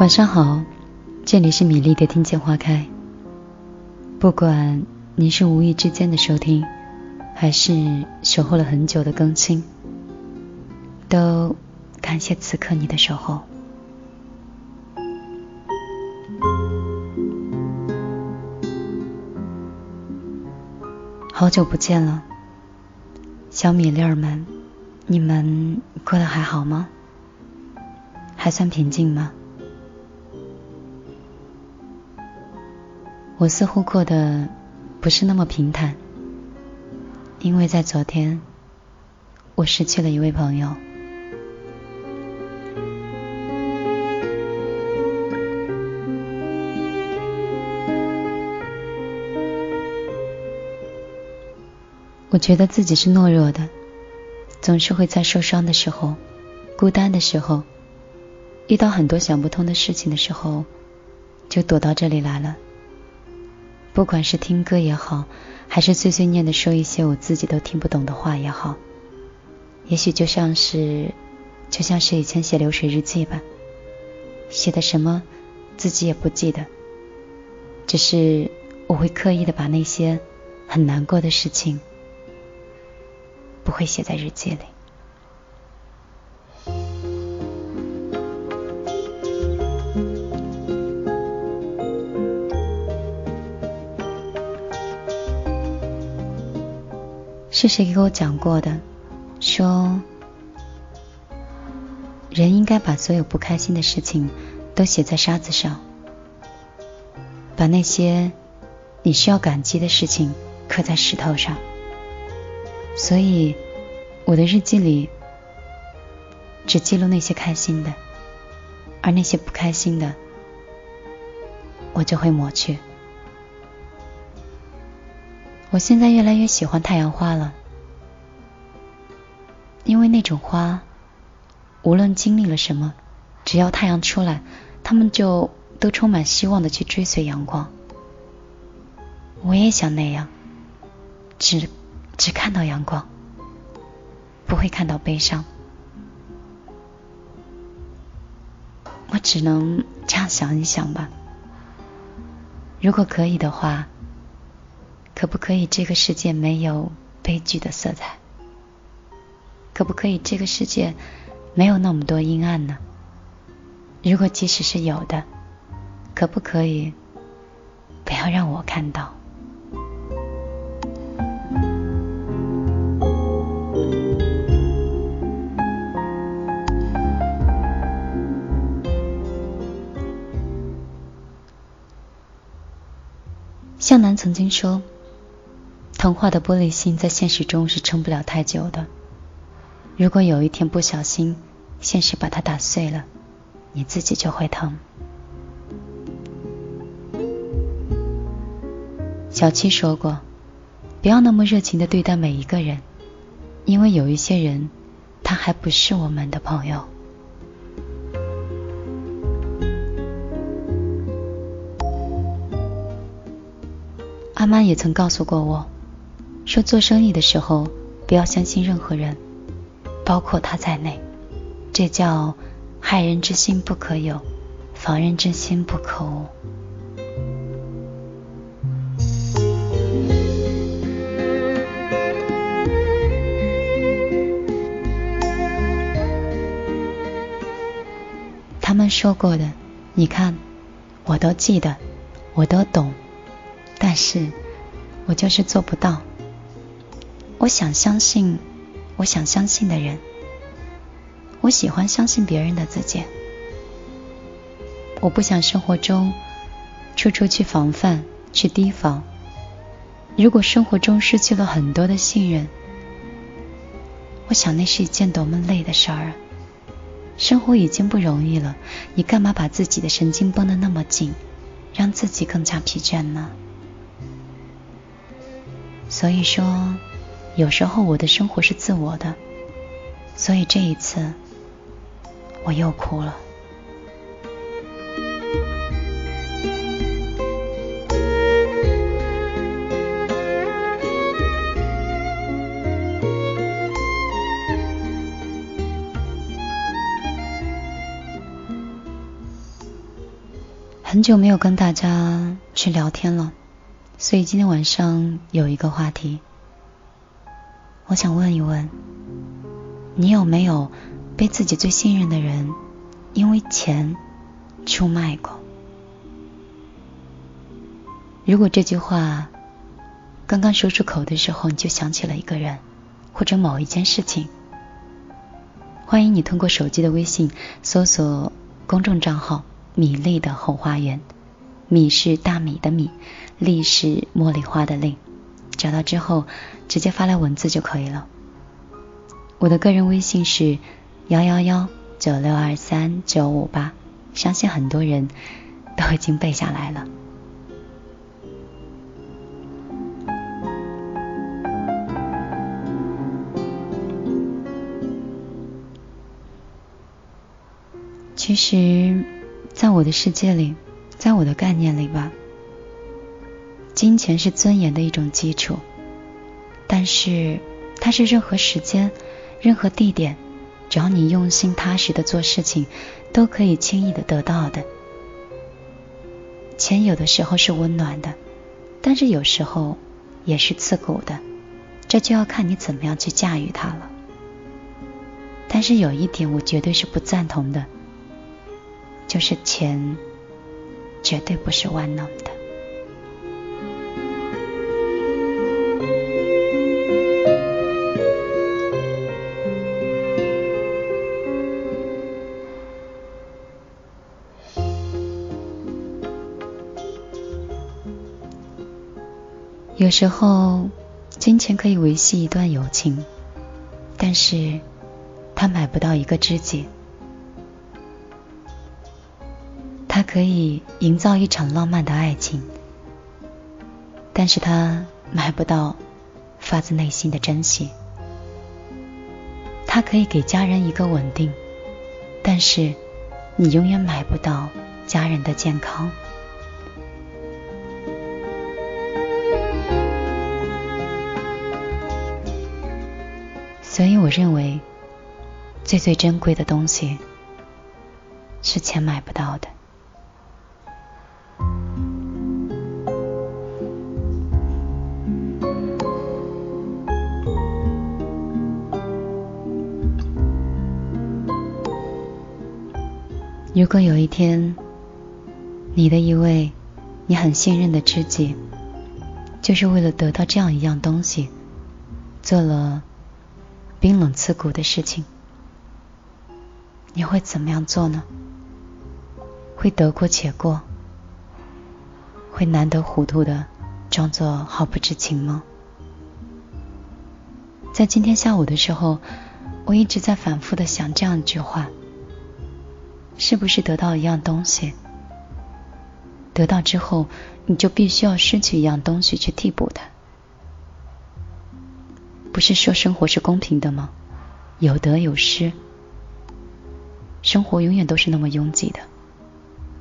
晚上好，这里是米粒的听见花开。不管您是无意之间的收听，还是守候了很久的更新，都感谢此刻你的守候。好久不见了，小米粒儿们，你们过得还好吗？还算平静吗？我似乎过得不是那么平坦，因为在昨天，我失去了一位朋友。我觉得自己是懦弱的，总是会在受伤的时候、孤单的时候、遇到很多想不通的事情的时候，就躲到这里来了。不管是听歌也好，还是碎碎念的说一些我自己都听不懂的话也好，也许就像是，就像是以前写流水日记吧，写的什么自己也不记得，只是我会刻意的把那些很难过的事情，不会写在日记里。是谁给我讲过的？说人应该把所有不开心的事情都写在沙子上，把那些你需要感激的事情刻在石头上。所以我的日记里只记录那些开心的，而那些不开心的，我就会抹去。我现在越来越喜欢太阳花了，因为那种花，无论经历了什么，只要太阳出来，它们就都充满希望的去追随阳光。我也想那样，只只看到阳光，不会看到悲伤。我只能这样想一想吧。如果可以的话。可不可以这个世界没有悲剧的色彩？可不可以这个世界没有那么多阴暗呢？如果即使是有的，可不可以不要让我看到？向南曾经说。童话的玻璃心在现实中是撑不了太久的。如果有一天不小心，现实把它打碎了，你自己就会疼。小七说过，不要那么热情的对待每一个人，因为有一些人，他还不是我们的朋友。阿妈也曾告诉过我。说做生意的时候，不要相信任何人，包括他在内。这叫害人之心不可有，防人之心不可无。他们说过的，你看，我都记得，我都懂，但是我就是做不到。我想相信，我想相信的人。我喜欢相信别人的自己。我不想生活中处处去防范、去提防。如果生活中失去了很多的信任，我想那是一件多么累的事儿啊！生活已经不容易了，你干嘛把自己的神经绷得那么紧，让自己更加疲倦呢？所以说。有时候我的生活是自我的，所以这一次我又哭了。很久没有跟大家去聊天了，所以今天晚上有一个话题，我想问一问，你有没有被自己最信任的人因为钱出卖过？如果这句话刚刚说出口的时候，你就想起了一个人或者某一件事情，欢迎你通过手机的微信搜索公众账号“米粒的后花园”，米是大米的米，粒是茉莉花的粒，找到之后直接发来文字就可以了。我的个人微信是幺幺幺九六二三九五八，相信很多人都已经背下来了。其实，在我的世界里，在我的概念里吧，金钱是尊严的一种基础，但是它是任何时间、任何地点，只要你用心踏实的做事情，都可以轻易的得到的。钱有的时候是温暖的，但是有时候也是刺骨的，这就要看你怎么样去驾驭它了。但是有一点，我绝对是不赞同的。就是钱，绝对不是万能的。有时候，金钱可以维系一段友情，但是它买不到一个知己。它可以营造一场浪漫的爱情，但是它买不到发自内心的珍惜。它可以给家人一个稳定，但是你永远买不到家人的健康。所以我认为，最最珍贵的东西是钱买不到的。如果有一天，你的一位你很信任的知己，就是为了得到这样一样东西，做了冰冷刺骨的事情，你会怎么样做呢？会得过且过，会难得糊涂的装作毫不知情吗？在今天下午的时候，我一直在反复的想这样一句话。是不是得到一样东西，得到之后你就必须要失去一样东西去替补它？不是说生活是公平的吗？有得有失，生活永远都是那么拥挤的。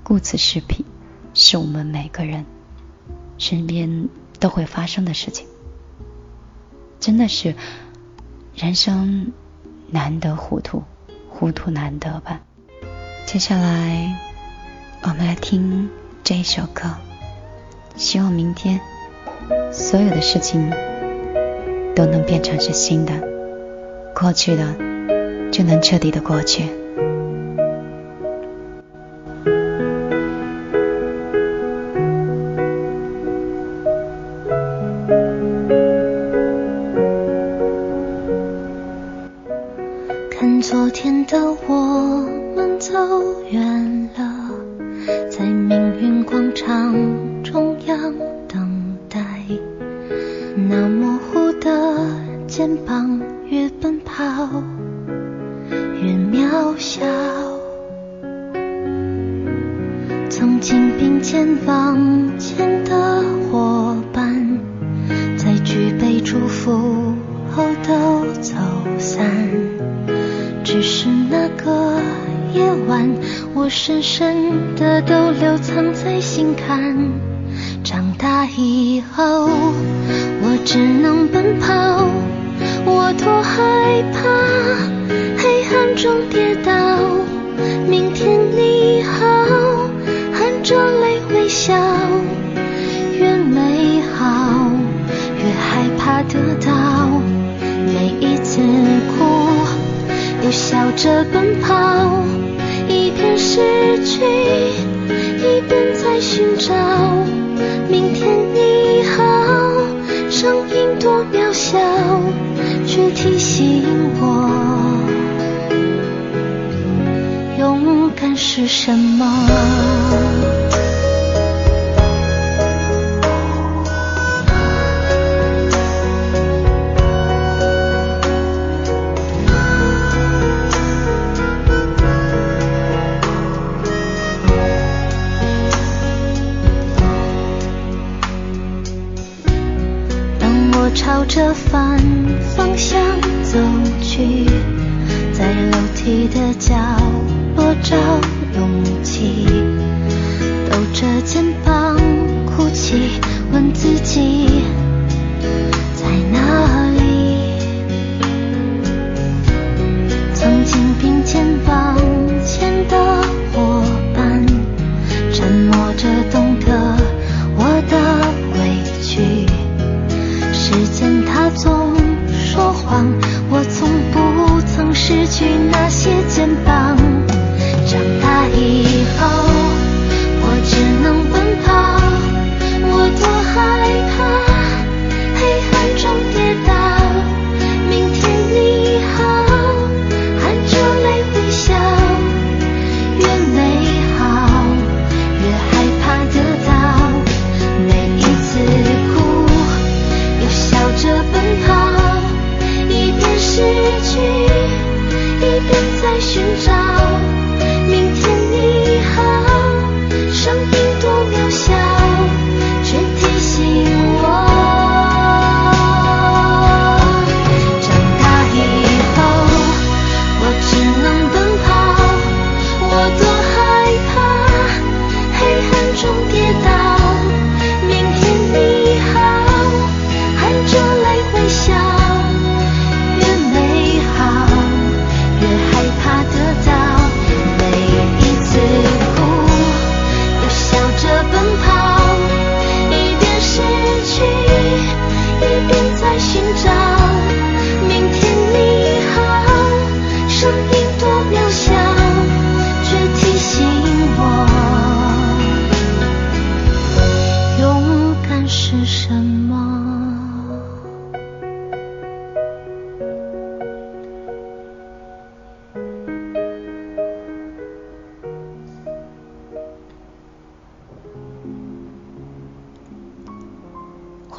顾此失彼，是我们每个人身边都会发生的事情。真的是人生难得糊涂，糊涂难得吧。接下来，我们来听这一首歌。希望明天所有的事情都能变成是新的，过去的就能彻底的过去。看昨天的我们。走远了，在命运广场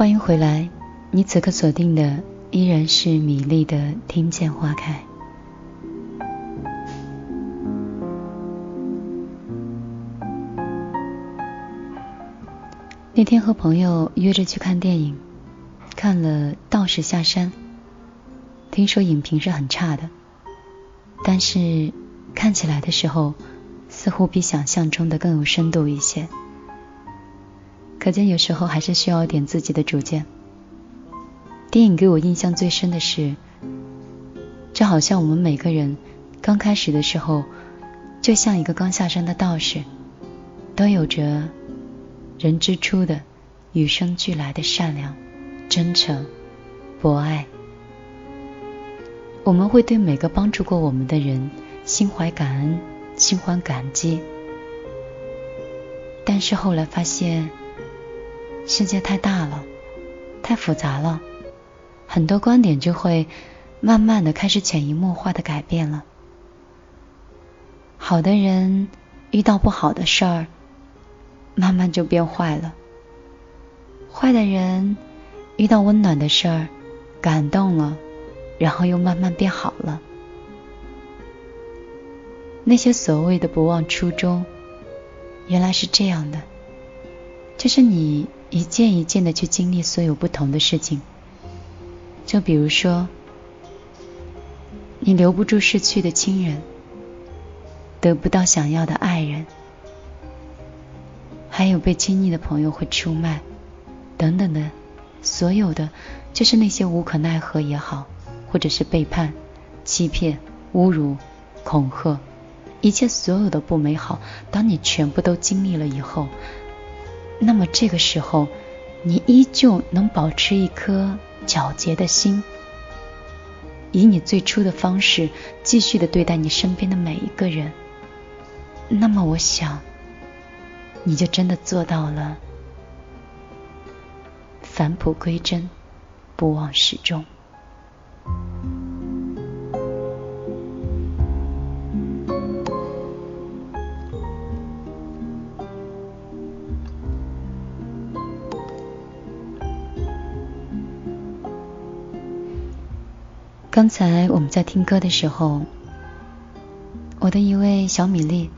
欢迎回来，你此刻锁定的依然是米粒的《听见花开》。那天和朋友约着去看电影，看了《道士下山》，听说影评是很差的，但是看起来的时候，似乎比想象中的更有深度一些。可见有时候还是需要点自己的主见。电影给我印象最深的是，就好像我们每个人刚开始的时候，就像一个刚下山的道士，都有着人之初的与生俱来的善良、真诚、博爱。我们会对每个帮助过我们的人心怀感恩、心怀感激，但是后来发现。世界太大了，太复杂了，很多观点就会慢慢的开始潜移默化的改变了。好的人遇到不好的事儿，慢慢就变坏了；坏的人遇到温暖的事儿，感动了，然后又慢慢变好了。那些所谓的不忘初衷，原来是这样的，就是你。一件一件的去经历所有不同的事情，就比如说，你留不住逝去的亲人，得不到想要的爱人，还有被亲密的朋友会出卖，等等的，所有的就是那些无可奈何也好，或者是背叛、欺骗、侮辱、恐吓，一切所有的不美好，当你全部都经历了以后。那么这个时候，你依旧能保持一颗皎洁的心，以你最初的方式继续的对待你身边的每一个人，那么我想，你就真的做到了返璞归真，不忘始终。刚才我们在听歌的时候，我的一位小米粒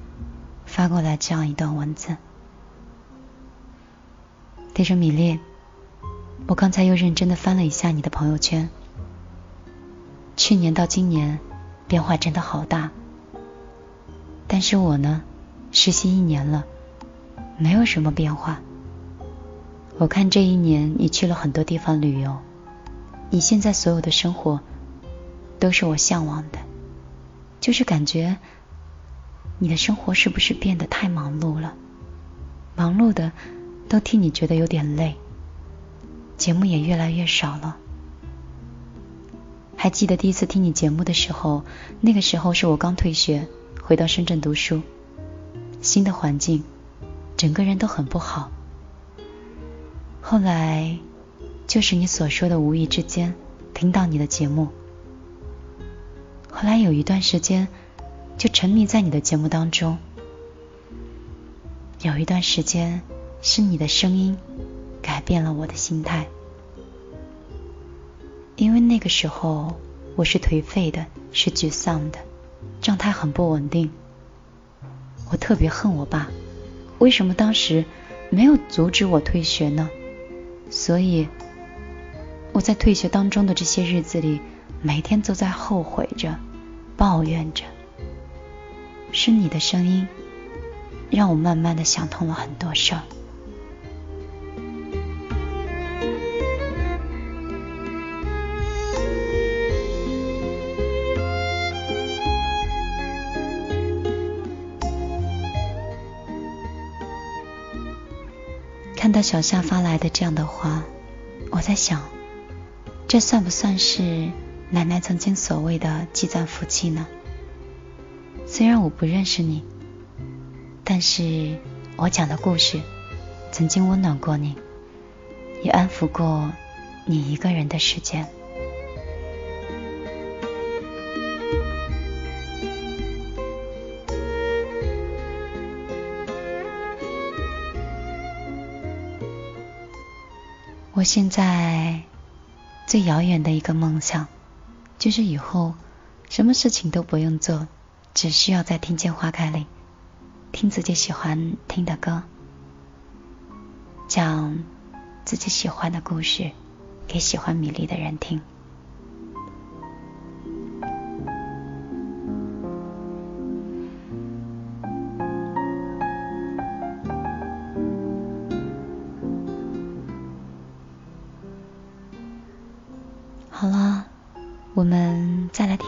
发过来这样一段文字。他说：“米粒，我刚才又认真的翻了一下你的朋友圈，去年到今年变化真的好大。但是我呢，实习一年了，没有什么变化。我看这一年你去了很多地方旅游，你现在所有的生活。”都是我向往的，就是感觉你的生活是不是变得太忙碌了？忙碌的都替你觉得有点累，节目也越来越少了。还记得第一次听你节目的时候，那个时候是我刚退学回到深圳读书，新的环境，整个人都很不好。后来就是你所说的无意之间听到你的节目。后来有一段时间，就沉迷在你的节目当中。有一段时间，是你的声音改变了我的心态。因为那个时候我是颓废的，是沮丧的，状态很不稳定。我特别恨我爸，为什么当时没有阻止我退学呢？所以我在退学当中的这些日子里。每天都在后悔着，抱怨着。是你的声音，让我慢慢的想通了很多事儿。看到小夏发来的这样的话，我在想，这算不算是？奶奶曾经所谓的积攒福气呢？虽然我不认识你，但是我讲的故事曾经温暖过你，也安抚过你一个人的时间。我现在最遥远的一个梦想。就是以后什么事情都不用做，只需要在听见花开里听自己喜欢听的歌，讲自己喜欢的故事给喜欢米粒的人听。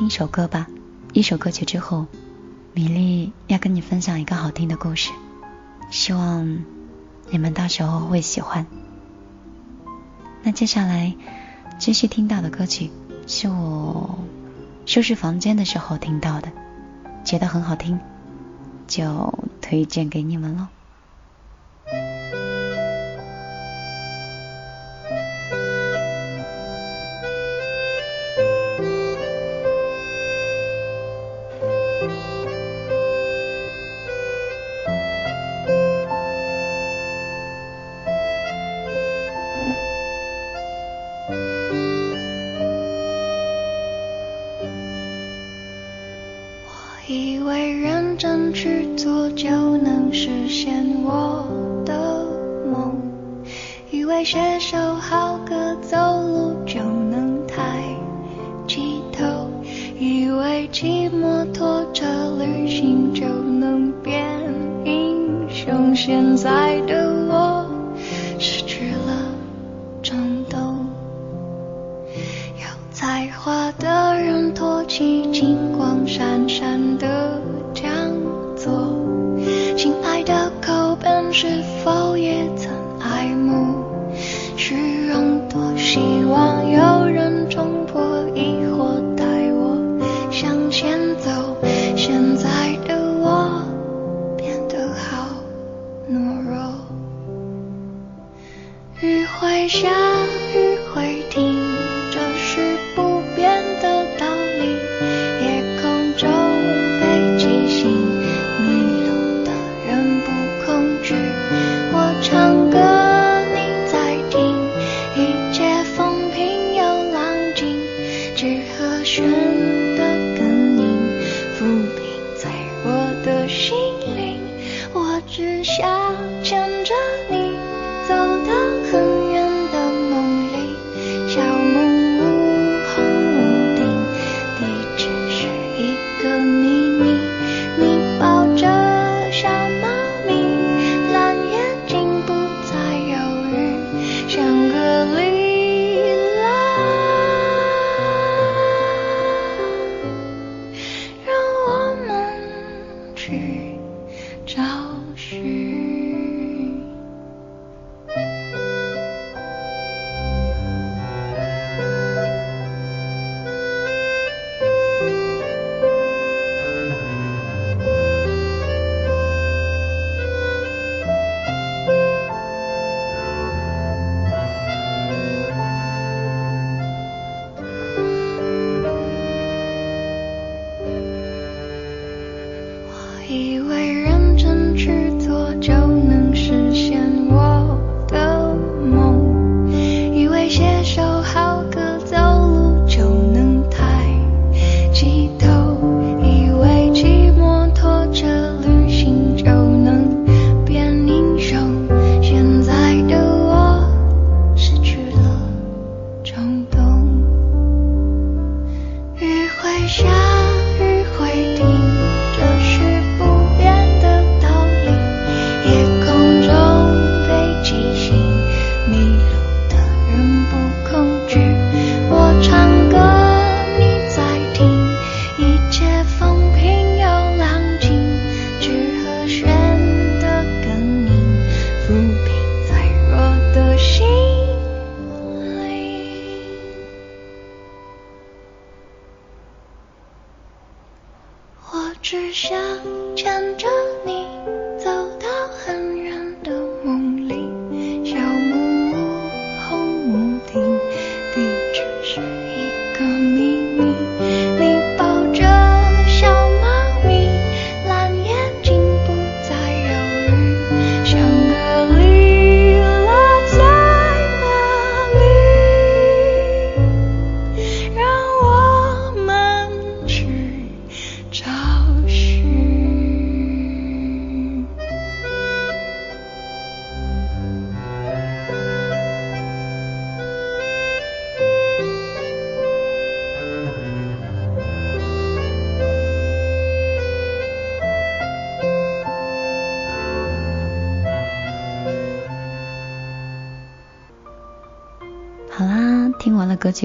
一首歌吧。一首歌曲之后，米粒要跟你分享一个好听的故事，希望你们到时候会喜欢。那接下来继续听到的歌曲是我收拾房间的时候听到的，觉得很好听，就推荐给你们喽。是否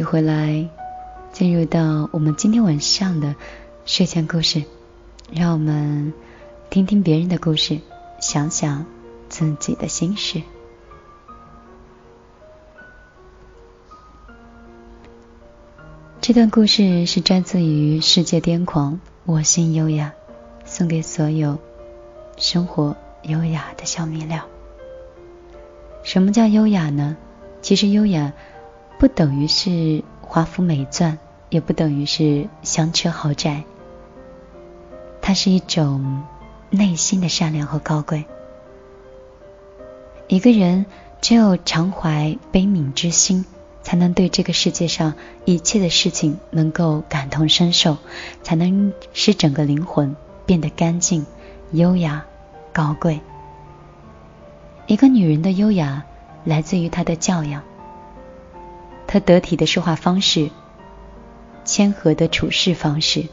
回来，进入到我们今天晚上的睡前故事，让我们听听别人的故事，想想自己的心事。这段故事是摘自于《世界癫狂》，我心优雅，送给所有生活优雅的小米料。什么叫优雅呢？其实优雅不等于是华服美钻，也不等于是香车豪宅，它是一种内心的善良和高贵。一个人只有常怀悲悯之心，才能对这个世界上一切的事情能够感同身受，才能使整个灵魂变得干净、优雅、高贵。一个女人的优雅来自于她的教养，她得体的说话方式，谦和的处事方式，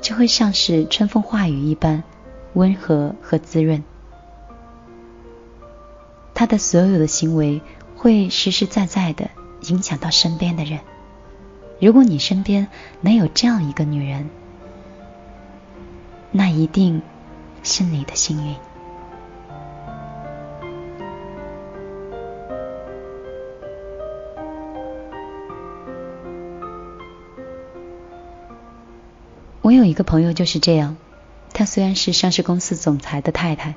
就会像是春风化雨一般温和和滋润。她的所有的行为会实实在在的影响到身边的人。如果你身边能有这样一个女人，那一定是你的幸运。我有一个朋友就是这样，她虽然是上市公司总裁的太太，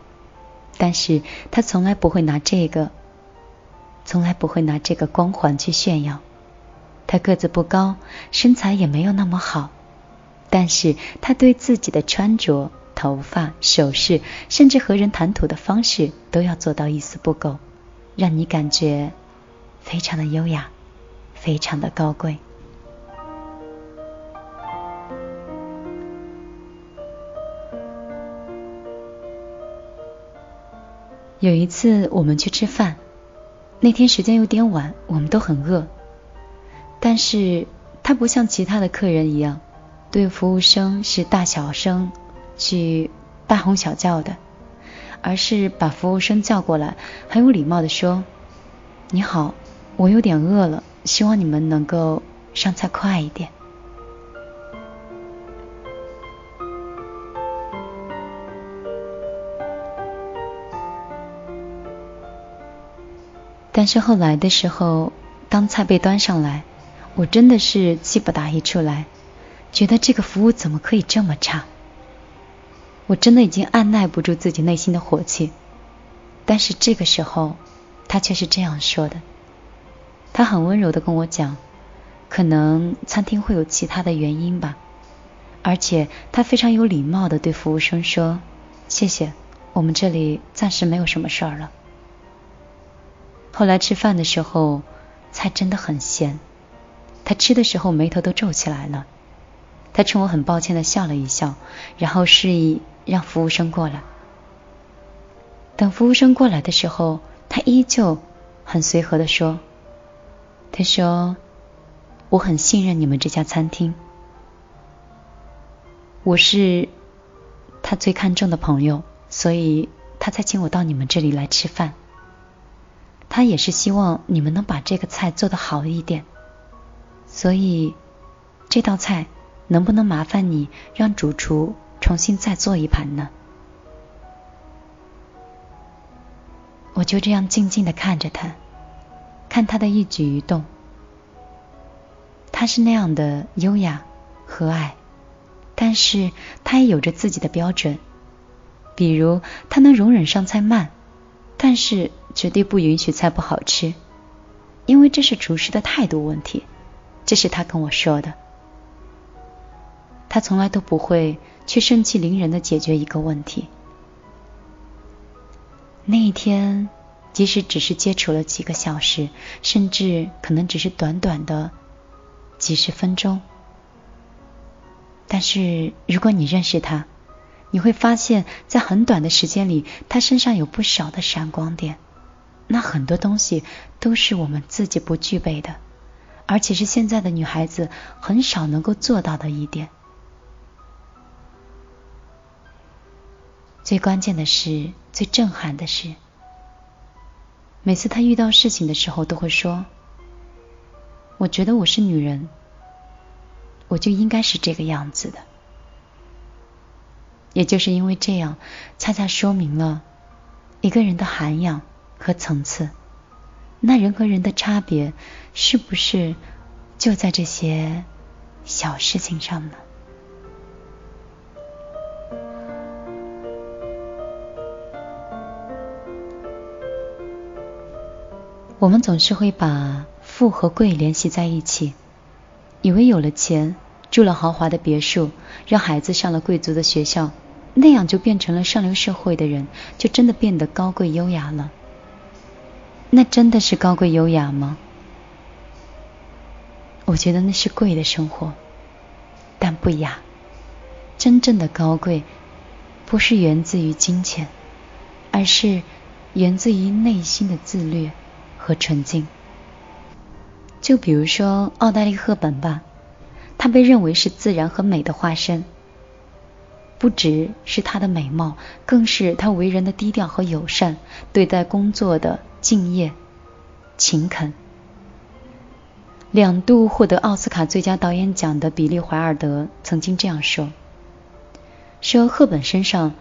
但是她从来不会拿这个，从来不会拿这个光环去炫耀。她个子不高，身材也没有那么好，但是她对自己的穿着、头发、首饰，甚至和人谈吐的方式，都要做到一丝不苟，让你感觉非常的优雅，非常的高贵。有一次我们去吃饭，那天时间有点晚，我们都很饿。但是他不像其他的客人一样，对服务生是大小声去大吼小叫的，而是把服务生叫过来，很有礼貌的说：“你好，我有点饿了，希望你们能够上菜快一点。”但是后来的时候，当菜被端上来，我真的是气不打一处来，觉得这个服务怎么可以这么差？我真的已经按耐不住自己内心的火气。但是这个时候，他却是这样说的。他很温柔的跟我讲，可能餐厅会有其他的原因吧，而且他非常有礼貌的对服务生说：“谢谢，我们这里暂时没有什么事儿了。”后来吃饭的时候，菜真的很咸。他吃的时候眉头都皱起来了。他冲我很抱歉的笑了一笑，然后示意让服务生过来。等服务生过来的时候，他依旧很随和的说：“他说我很信任你们这家餐厅，我是他最看重的朋友，所以他才请我到你们这里来吃饭。”他也是希望你们能把这个菜做得好一点，所以这道菜能不能麻烦你让主厨重新再做一盘呢？我就这样静静的看着他，看他的一举一动。他是那样的优雅、和蔼，但是他也有着自己的标准。比如，他能容忍上菜慢，但是绝对不允许菜不好吃，因为这是厨师的态度问题。这是他跟我说的。他从来都不会去盛气凌人的解决一个问题。那一天，即使只是接触了几个小时，甚至可能只是短短的几十分钟，但是如果你认识他，你会发现在很短的时间里，他身上有不少的闪光点。那很多东西都是我们自己不具备的，而且是现在的女孩子很少能够做到的一点。最关键的是，最震撼的是，每次他遇到事情的时候，都会说：“我觉得我是女人，我就应该是这个样子的。”也就是因为这样，恰恰说明了一个人的涵养和层次。那人和人的差别，是不是就在这些小事情上呢？我们总是会把富和贵联系在一起，以为有了钱，住了豪华的别墅，让孩子上了贵族的学校，那样就变成了上流社会的人，就真的变得高贵优雅了。那真的是高贵优雅吗？我觉得那是贵的生活，但不雅。真正的高贵，不是源自于金钱，而是源自于内心的自律。和纯净，就比如说奥黛丽·赫本吧，她被认为是自然和美的化身。不只是她的美貌，更是她为人的低调和友善，对待工作的敬业、勤恳。两度获得奥斯卡最佳导演奖的比利·怀尔德曾经这样说：“说赫本身上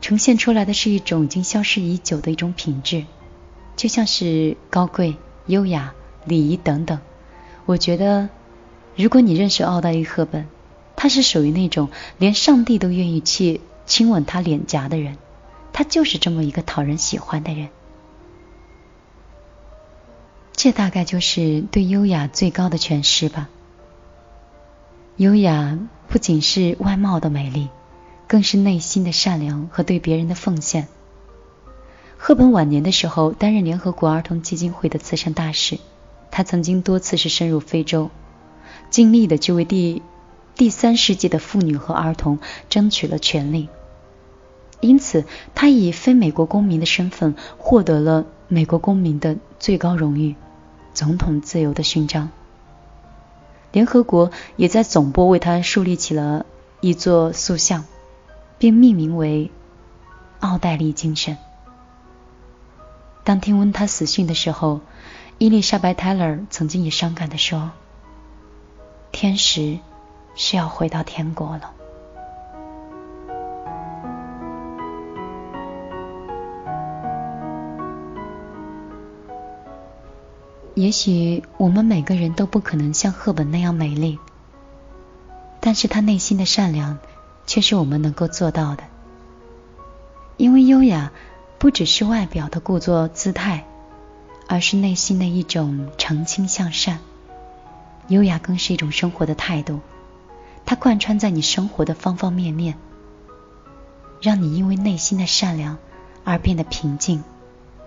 呈现出来的是一种已经消失已久的一种品质。”就像是高贵、优雅、礼仪等等。我觉得，如果你认识奥黛丽·赫本，她是属于那种连上帝都愿意去亲吻她脸颊的人。她就是这么一个讨人喜欢的人。这大概就是对优雅最高的诠释吧。优雅不仅是外貌的美丽，更是内心的善良和对别人的奉献。赫本晚年的时候担任联合国儿童基金会的慈善大使，他曾经多次是深入非洲，尽力的去为第第三世界的妇女和儿童争取了权利。因此，他以非美国公民的身份获得了美国公民的最高荣誉——总统自由的勋章。联合国也在总部为他树立起了一座塑像，并命名为“奥黛丽精神”。当听闻他死讯的时候，伊丽莎白·泰勒曾经也伤感地说：“天使是要回到天国了。”也许我们每个人都不可能像赫本那样美丽，但是她内心的善良却是我们能够做到的，因为优雅。不只是外表的故作姿态，而是内心的一种澄清向善。优雅更是一种生活的态度，它贯穿在你生活的方方面面，让你因为内心的善良而变得平静，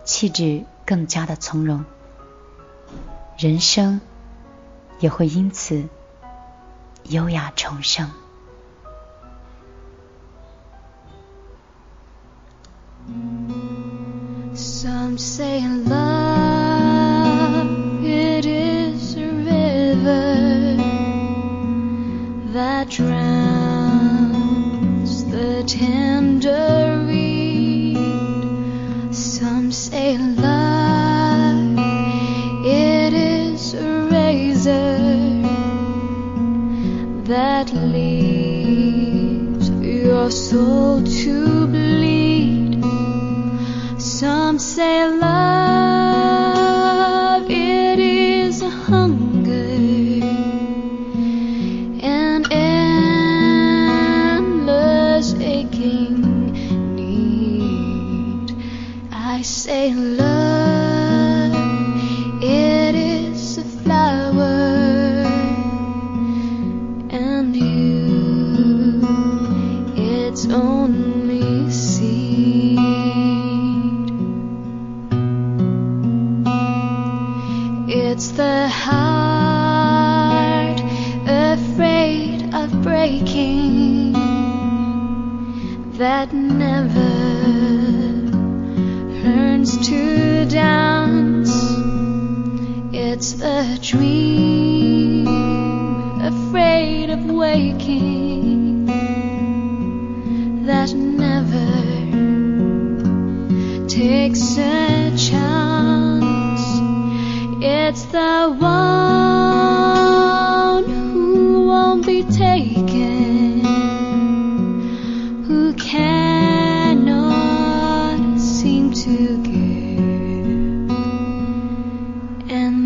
气质更加的从容，人生也会因此优雅重生。Some say love, it is a river that drowns the tender reed. Some say love, your soul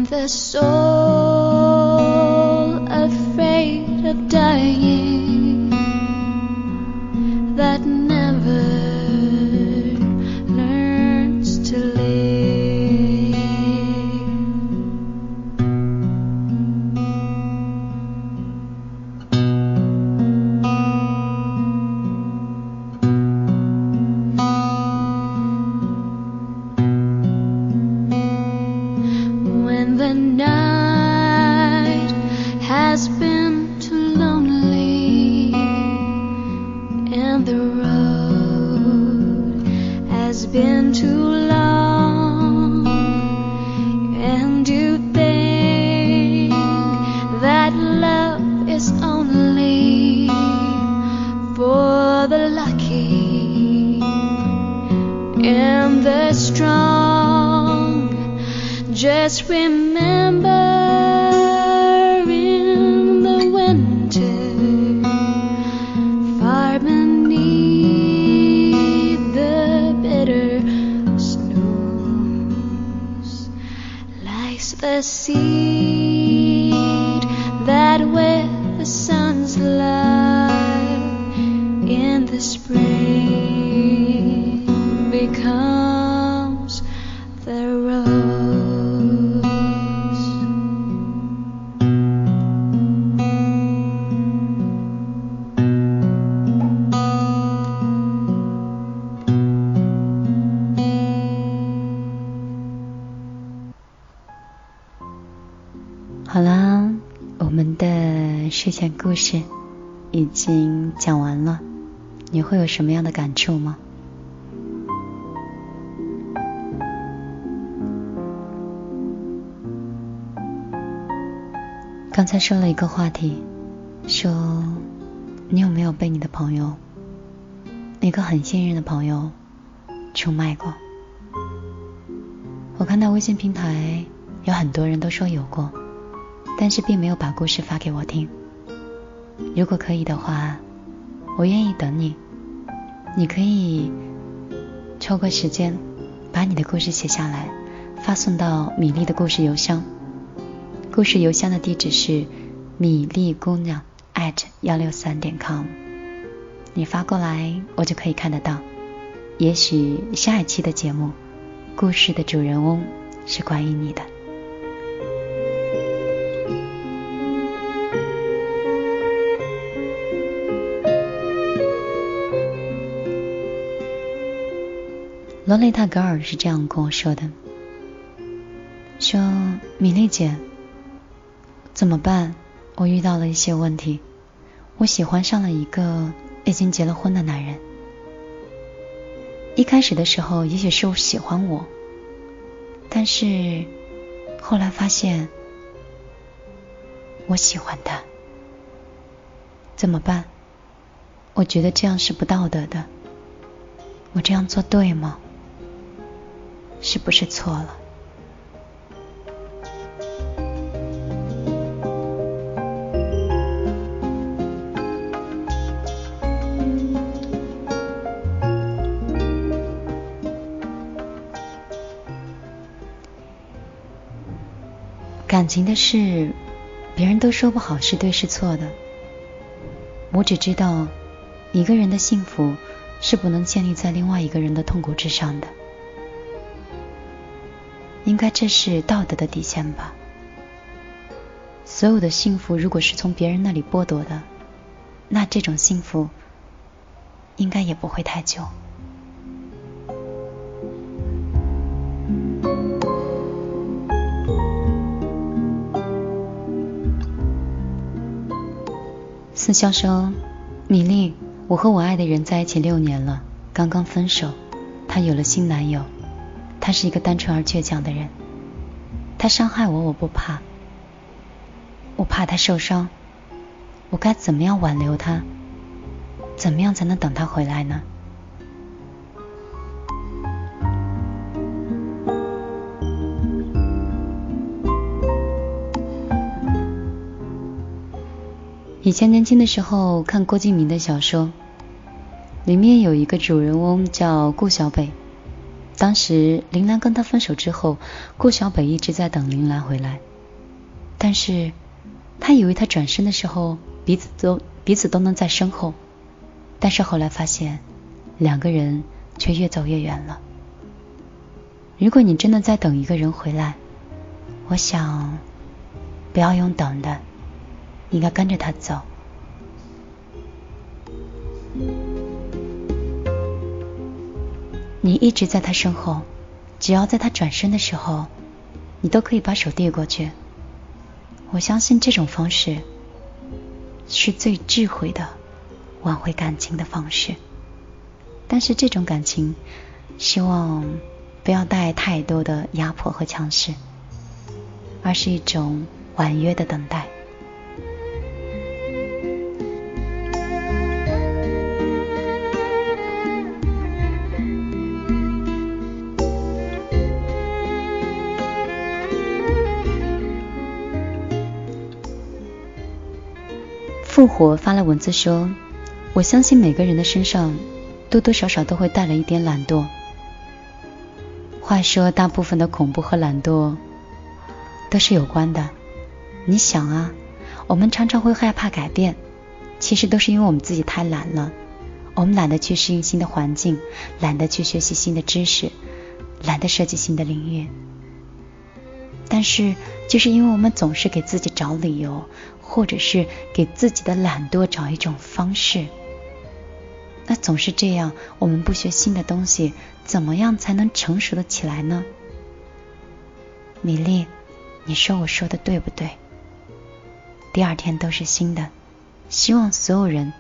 the soul afraid of dying 故事已经讲完了，你会有什么样的感触吗？刚才说了一个话题，说你有没有被你的朋友，一个很信任的朋友出卖过？我看到微信平台有很多人都说有过。但是并没有把故事发给我听。如果可以的话，我愿意等你。你可以抽个时间，把你的故事写下来，发送到米粒的故事邮箱。故事邮箱的地址是米粒姑娘 at 幺六三点 com。你发过来，我就可以看得到。也许下一期的节目，故事的主人翁是关于你的。罗雷塔·格尔是这样跟我说的：“说米莉姐，怎么办？我遇到了一些问题，我喜欢上了一个已经结了婚的男人。一开始的时候，也许是我喜欢我，但是后来发现我喜欢他，怎么办？我觉得这样是不道德的，我这样做对吗？”是不是错了？感情的事，别人都说不好是对是错的。我只知道，一个人的幸福是不能建立在另外一个人的痛苦之上的。应该这是道德的底线吧。所有的幸福如果是从别人那里剥夺的，那这种幸福应该也不会太久。思潇说：“米粒，我和我爱的人在一起六年了，刚刚分手，她有了新男友。他是一个单纯而倔强的人，他伤害我，我不怕，我怕他受伤。我该怎么样挽留他？怎么样才能等他回来呢？以前年轻的时候看郭敬明的小说，里面有一个主人翁叫顾小北。当时林兰跟他分手之后，顾小北一直在等林兰回来，但是他以为他转身的时候彼此都彼此都能在身后，但是后来发现两个人却越走越远了。如果你真的在等一个人回来，我想不要用等的，应该跟着他走。你一直在他身后，只要在他转身的时候，你都可以把手递过去。我相信这种方式是最智慧的挽回感情的方式。但是这种感情，希望不要带太多的压迫和强势，而是一种婉约的等待。复活发了文字说：“我相信每个人的身上多多少少都会带了一点懒惰。话说，大部分的恐怖和懒惰都是有关的。你想啊，我们常常会害怕改变，其实都是因为我们自己太懒了。我们懒得去适应新的环境，懒得去学习新的知识，懒得设计新的领域。但是，就是因为我们总是给自己找理由。”或者是给自己的懒惰找一种方式，那总是这样。我们不学新的东西，怎么样才能成熟的起来呢？米粒，你说我说的对不对？第二天都是新的，希望所有人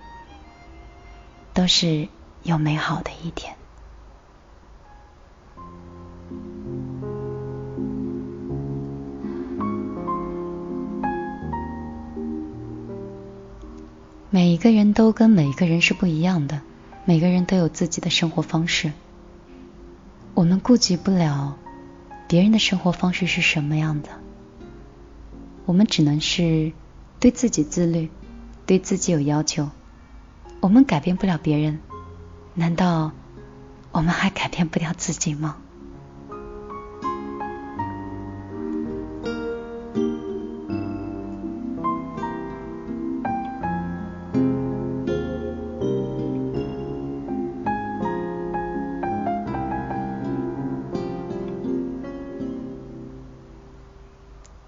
都是有美好的一天。每一个人都跟每一个人是不一样的，每个人都有自己的生活方式。我们顾及不了别人的生活方式是什么样的，我们只能是对自己自律，对自己有要求。我们改变不了别人，难道我们还改变不了自己吗？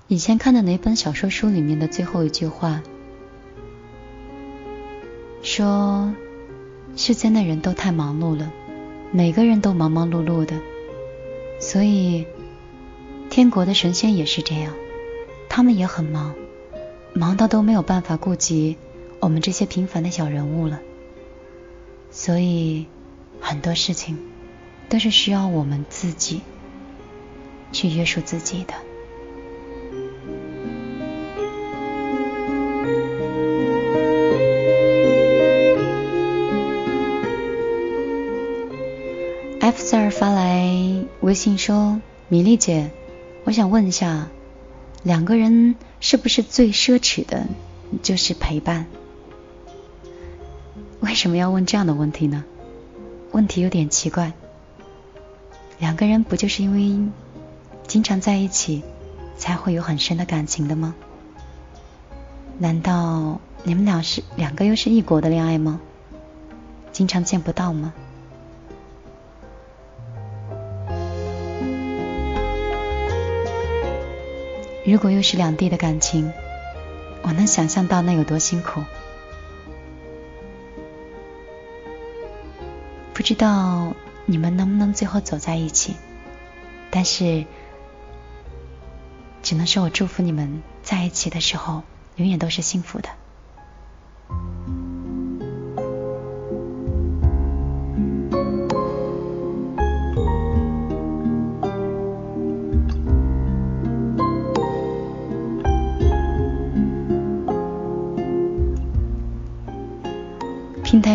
以前看的哪本小说书里面的最后一句话，说世间的人都太忙碌了，每个人都忙忙碌碌的，所以天国的神仙也是这样，他们也很忙，忙到都没有办法顾及我们这些平凡的小人物了，所以很多事情都是需要我们自己去约束自己的。微信说：“米粒姐，我想问一下，两个人是不是最奢侈的，就是陪伴？为什么要问这样的问题呢？问题有点奇怪。两个人不就是因为经常在一起，才会有很深的感情的吗？难道你们俩是两个又是异国的恋爱吗？经常见不到吗？”如果又是两地的感情，我能想象到那有多辛苦。不知道你们能不能最后走在一起，但是只能说我祝福你们在一起的时候永远都是幸福的。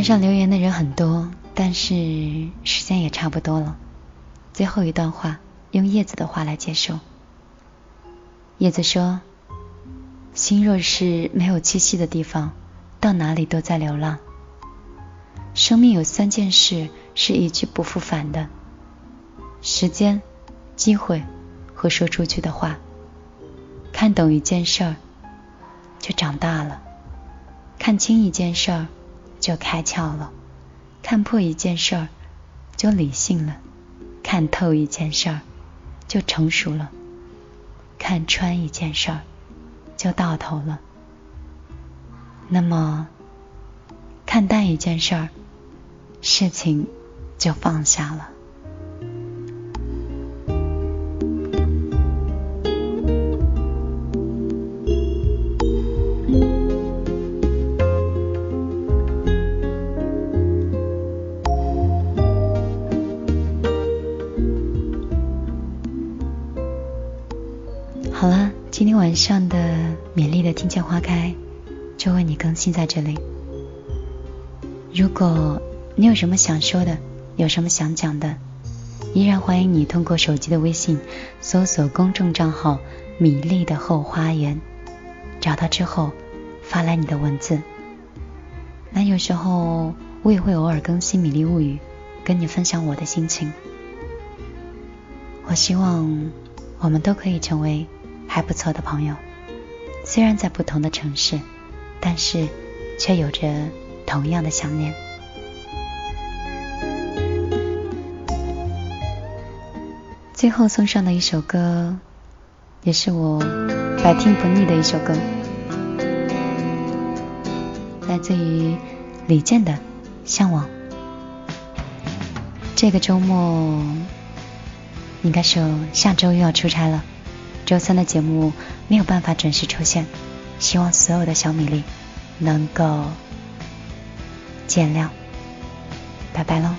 上留言的人很多，但是时间也差不多了。最后一段话，用叶子的话来接受。叶子说：“心若是没有栖息的地方，到哪里都在流浪。生命有三件事是一去不复返的：时间、机会和说出去的话。看懂一件事儿，就长大了；看清一件事儿。”就开窍了，看破一件事儿就理性了，看透一件事儿就成熟了，看穿一件事儿就到头了。那么，看淡一件事儿，事情就放下了。听见花开，就为你更新在这里。如果你有什么想说的，有什么想讲的，依然欢迎你通过手机的微信搜索公众账号“米粒的后花园”，找到之后发来你的文字。那有时候我也会偶尔更新《米粒物语》，跟你分享我的心情。我希望我们都可以成为。还不错的朋友，虽然在不同的城市，但是却有着同样的想念。最后送上的一首歌，也是我百听不腻的一首歌，来自于李健的《向往》。这个周末，应该说下周又要出差了。周三的节目没有办法准时出现，希望所有的小米粒能够见谅，拜拜喽。